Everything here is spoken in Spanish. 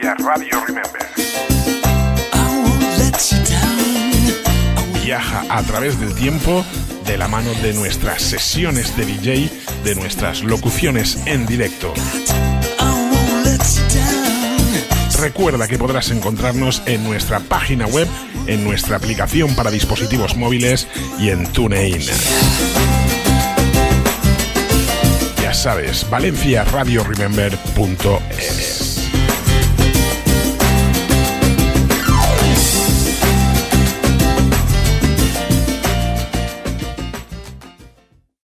vía Radio Remember. Viaja a través del tiempo de la mano de nuestras sesiones de DJ, de nuestras locuciones en directo. Recuerda que podrás encontrarnos en nuestra página web, en nuestra aplicación para dispositivos móviles y en TuneIn. Ya sabes, valenciaradioremember.es.